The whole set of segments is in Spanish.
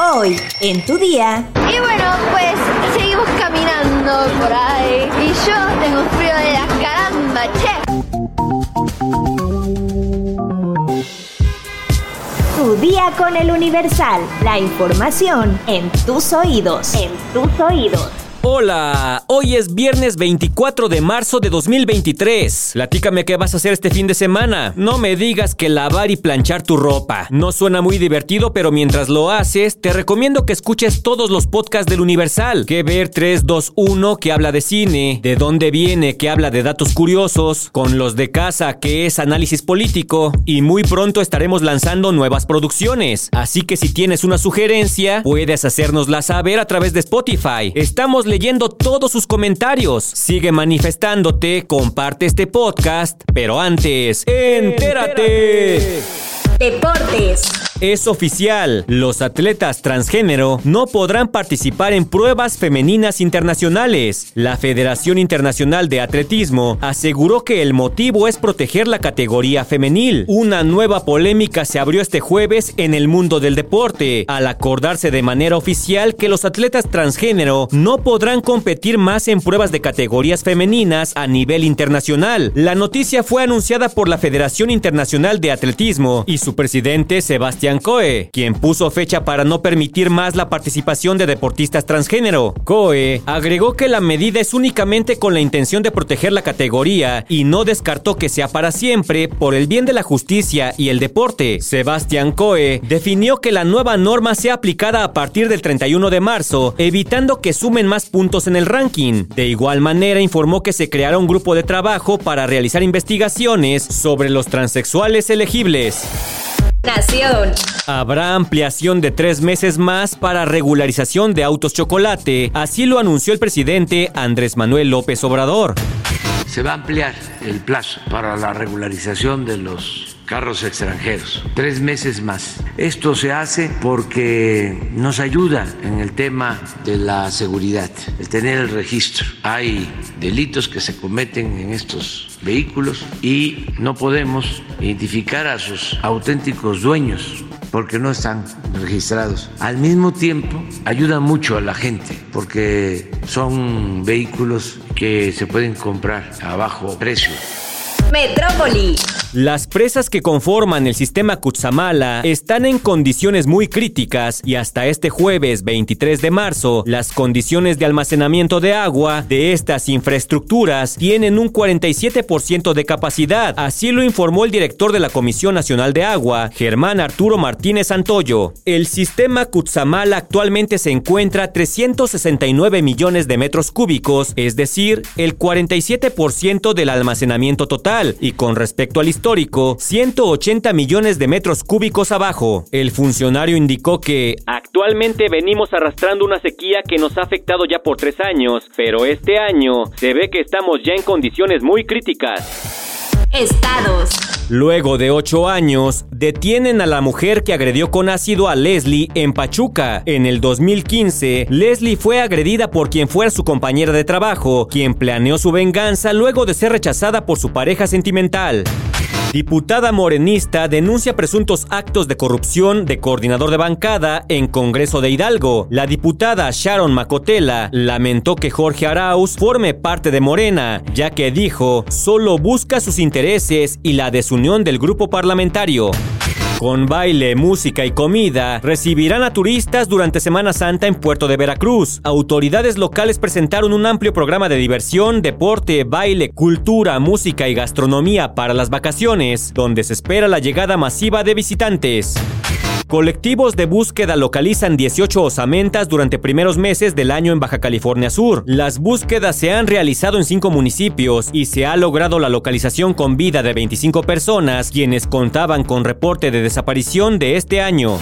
Hoy, en tu día. Y bueno, pues seguimos caminando por ahí. Y yo tengo frío de la caramba, che. Tu día con el Universal. La información en tus oídos. En tus oídos. Hola, hoy es viernes 24 de marzo de 2023. Platícame qué vas a hacer este fin de semana. No me digas que lavar y planchar tu ropa. No suena muy divertido, pero mientras lo haces, te recomiendo que escuches todos los podcasts del Universal. Que ver 321 que habla de cine, de dónde viene que habla de datos curiosos, con los de casa que es análisis político y muy pronto estaremos lanzando nuevas producciones. Así que si tienes una sugerencia, puedes hacérnosla saber a través de Spotify. Estamos leyendo todos sus comentarios. Sigue manifestándote, comparte este podcast, pero antes, entérate. Deportes. Es oficial, los atletas transgénero no podrán participar en pruebas femeninas internacionales. La Federación Internacional de Atletismo aseguró que el motivo es proteger la categoría femenil. Una nueva polémica se abrió este jueves en el mundo del deporte, al acordarse de manera oficial que los atletas transgénero no podrán competir más en pruebas de categorías femeninas a nivel internacional. La noticia fue anunciada por la Federación Internacional de Atletismo y su presidente Sebastián Coe, quien puso fecha para no permitir más la participación de deportistas transgénero. Coe agregó que la medida es únicamente con la intención de proteger la categoría y no descartó que sea para siempre por el bien de la justicia y el deporte. Sebastián Coe definió que la nueva norma sea aplicada a partir del 31 de marzo, evitando que sumen más puntos en el ranking. De igual manera informó que se creará un grupo de trabajo para realizar investigaciones sobre los transexuales elegibles. Nación. Habrá ampliación de tres meses más para regularización de autos chocolate, así lo anunció el presidente Andrés Manuel López Obrador. Se va a ampliar el plazo para la regularización de los carros extranjeros, tres meses más. Esto se hace porque nos ayuda en el tema de la seguridad, el tener el registro. Hay delitos que se cometen en estos vehículos y no podemos identificar a sus auténticos dueños porque no están registrados. Al mismo tiempo, ayuda mucho a la gente porque son vehículos que se pueden comprar a bajo precio. Metrópoli. Las presas que conforman el sistema Cutzamala están en condiciones muy críticas y hasta este jueves 23 de marzo las condiciones de almacenamiento de agua de estas infraestructuras tienen un 47% de capacidad, así lo informó el director de la Comisión Nacional de Agua, Germán Arturo Martínez Santoyo. El sistema Cutzamala actualmente se encuentra a 369 millones de metros cúbicos, es decir, el 47% del almacenamiento total, y con respecto al histórico, 180 millones de metros cúbicos abajo. El funcionario indicó que actualmente venimos arrastrando una sequía que nos ha afectado ya por tres años, pero este año se ve que estamos ya en condiciones muy críticas. Estados. Luego de ocho años, detienen a la mujer que agredió con ácido a Leslie en Pachuca. En el 2015, Leslie fue agredida por quien fuera su compañera de trabajo, quien planeó su venganza luego de ser rechazada por su pareja sentimental. Diputada morenista denuncia presuntos actos de corrupción de coordinador de bancada en Congreso de Hidalgo. La diputada Sharon Macotela lamentó que Jorge Arauz forme parte de Morena, ya que dijo solo busca sus intereses y la desunión del grupo parlamentario. Con baile, música y comida, recibirán a turistas durante Semana Santa en Puerto de Veracruz. Autoridades locales presentaron un amplio programa de diversión, deporte, baile, cultura, música y gastronomía para las vacaciones, donde se espera la llegada masiva de visitantes. Colectivos de búsqueda localizan 18 osamentas durante primeros meses del año en Baja California Sur. Las búsquedas se han realizado en cinco municipios y se ha logrado la localización con vida de 25 personas, quienes contaban con reporte de desaparición de este año.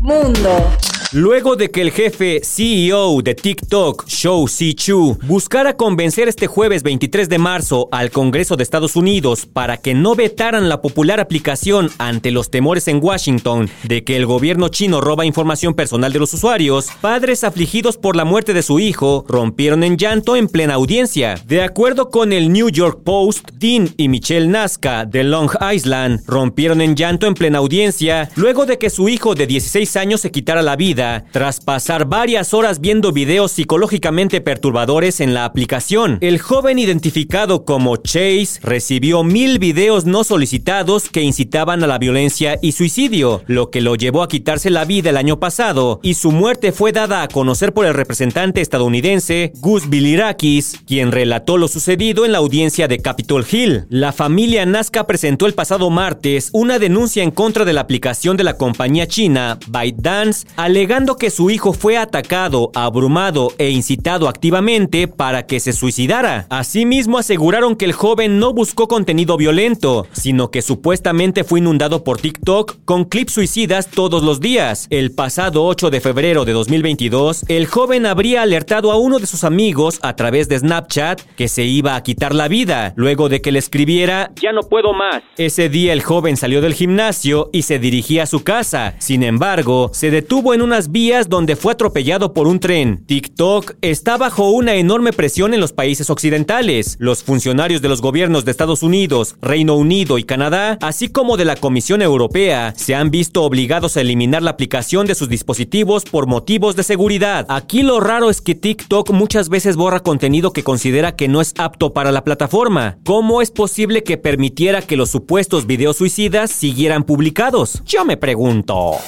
Mundo. Luego de que el jefe CEO de TikTok, Shou Si Chu, buscara convencer este jueves 23 de marzo al Congreso de Estados Unidos para que no vetaran la popular aplicación ante los temores en Washington de que el gobierno chino roba información personal de los usuarios, padres afligidos por la muerte de su hijo rompieron en llanto en plena audiencia. De acuerdo con el New York Post, Dean y Michelle Nazca de Long Island rompieron en llanto en plena audiencia luego de que su hijo de 16 años se quitara la vida tras pasar varias horas viendo videos psicológicamente perturbadores en la aplicación. El joven identificado como Chase recibió mil videos no solicitados que incitaban a la violencia y suicidio, lo que lo llevó a quitarse la vida el año pasado y su muerte fue dada a conocer por el representante estadounidense Gus Bilirakis, quien relató lo sucedido en la audiencia de Capitol Hill. La familia Nazca presentó el pasado martes una denuncia en contra de la aplicación de la compañía china ByteDance, alegando que su hijo fue atacado, abrumado e incitado activamente para que se suicidara. Asimismo aseguraron que el joven no buscó contenido violento, sino que supuestamente fue inundado por TikTok con clips suicidas todos los días. El pasado 8 de febrero de 2022, el joven habría alertado a uno de sus amigos a través de Snapchat que se iba a quitar la vida, luego de que le escribiera Ya no puedo más. Ese día el joven salió del gimnasio y se dirigía a su casa. Sin embargo, se detuvo en unas vías donde fue atropellado por un tren. TikTok está bajo una enorme presión en los países occidentales. Los funcionarios de los gobiernos de Estados Unidos, Reino Unido y Canadá, así como de la Comisión Europea, se han visto obligados a eliminar la aplicación de sus dispositivos por motivos de seguridad. Aquí lo raro es que TikTok muchas veces borra contenido que considera que no es apto para la plataforma. ¿Cómo es posible que permitiera que los supuestos videos suicidas siguieran publicados? Yo me pregunto.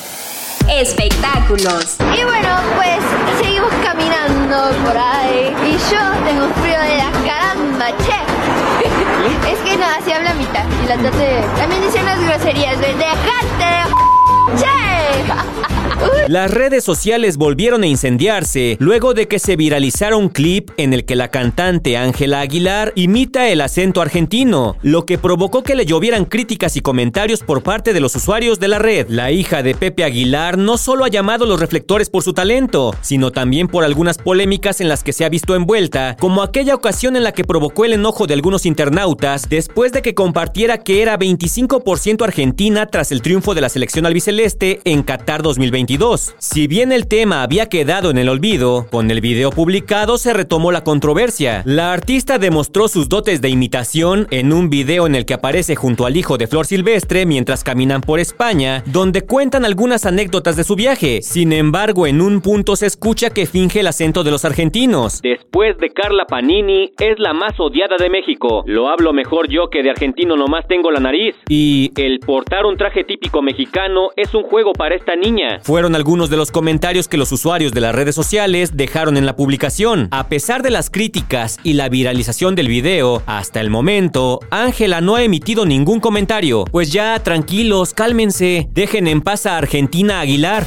Espectáculos. Y bueno, pues seguimos caminando por ahí. Y yo tengo frío de la caramba, che. es que no, así habla mitad. Y la tate también dice unas groserías. De dejarte, che. Las redes sociales volvieron a incendiarse luego de que se viralizara un clip en el que la cantante Ángela Aguilar imita el acento argentino, lo que provocó que le llovieran críticas y comentarios por parte de los usuarios de la red. La hija de Pepe Aguilar no solo ha llamado los reflectores por su talento, sino también por algunas polémicas en las que se ha visto envuelta, como aquella ocasión en la que provocó el enojo de algunos internautas después de que compartiera que era 25% argentina tras el triunfo de la selección albiceleste en Qatar 2022. Si bien el tema había quedado en el olvido, con el video publicado se retomó la controversia. La artista demostró sus dotes de imitación en un video en el que aparece junto al hijo de Flor Silvestre mientras caminan por España, donde cuentan algunas anécdotas de su viaje. Sin embargo, en un punto se escucha que finge el acento de los argentinos. Después de Carla Panini, es la más odiada de México. Lo hablo mejor yo que de argentino nomás tengo la nariz. Y el portar un traje típico mexicano es un juego para esta niña. Fue fueron algunos de los comentarios que los usuarios de las redes sociales dejaron en la publicación. A pesar de las críticas y la viralización del video, hasta el momento, Ángela no ha emitido ningún comentario. Pues ya, tranquilos, cálmense, dejen en paz a Argentina Aguilar.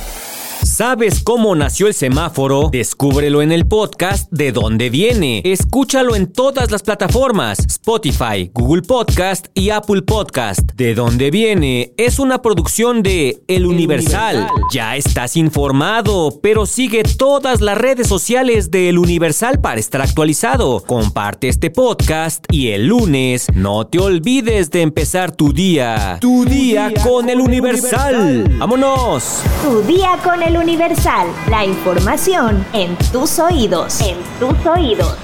¿Sabes cómo nació el semáforo? Descúbrelo en el podcast De dónde viene. Escúchalo en todas las plataformas: Spotify, Google Podcast y Apple Podcast. De dónde viene es una producción de El Universal. Ya estás informado, pero sigue todas las redes sociales de El Universal para estar actualizado. Comparte este podcast y el lunes no te olvides de empezar tu día. Tu, día, con, El Universal. ¡Vámonos! Tu día con El Universal, la información en tus oídos. En tus oídos.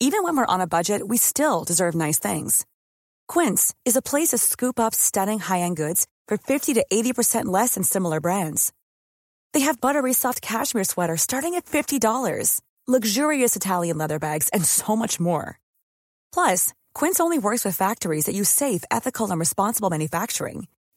Even when we're on a budget, we still deserve nice things. Quince is a place to scoop up stunning high-end goods for 50 to 80% less than similar brands. They have buttery soft cashmere sweaters starting at $50, luxurious Italian leather bags, and so much more. Plus, Quince only works with factories that use safe, ethical, and responsible manufacturing.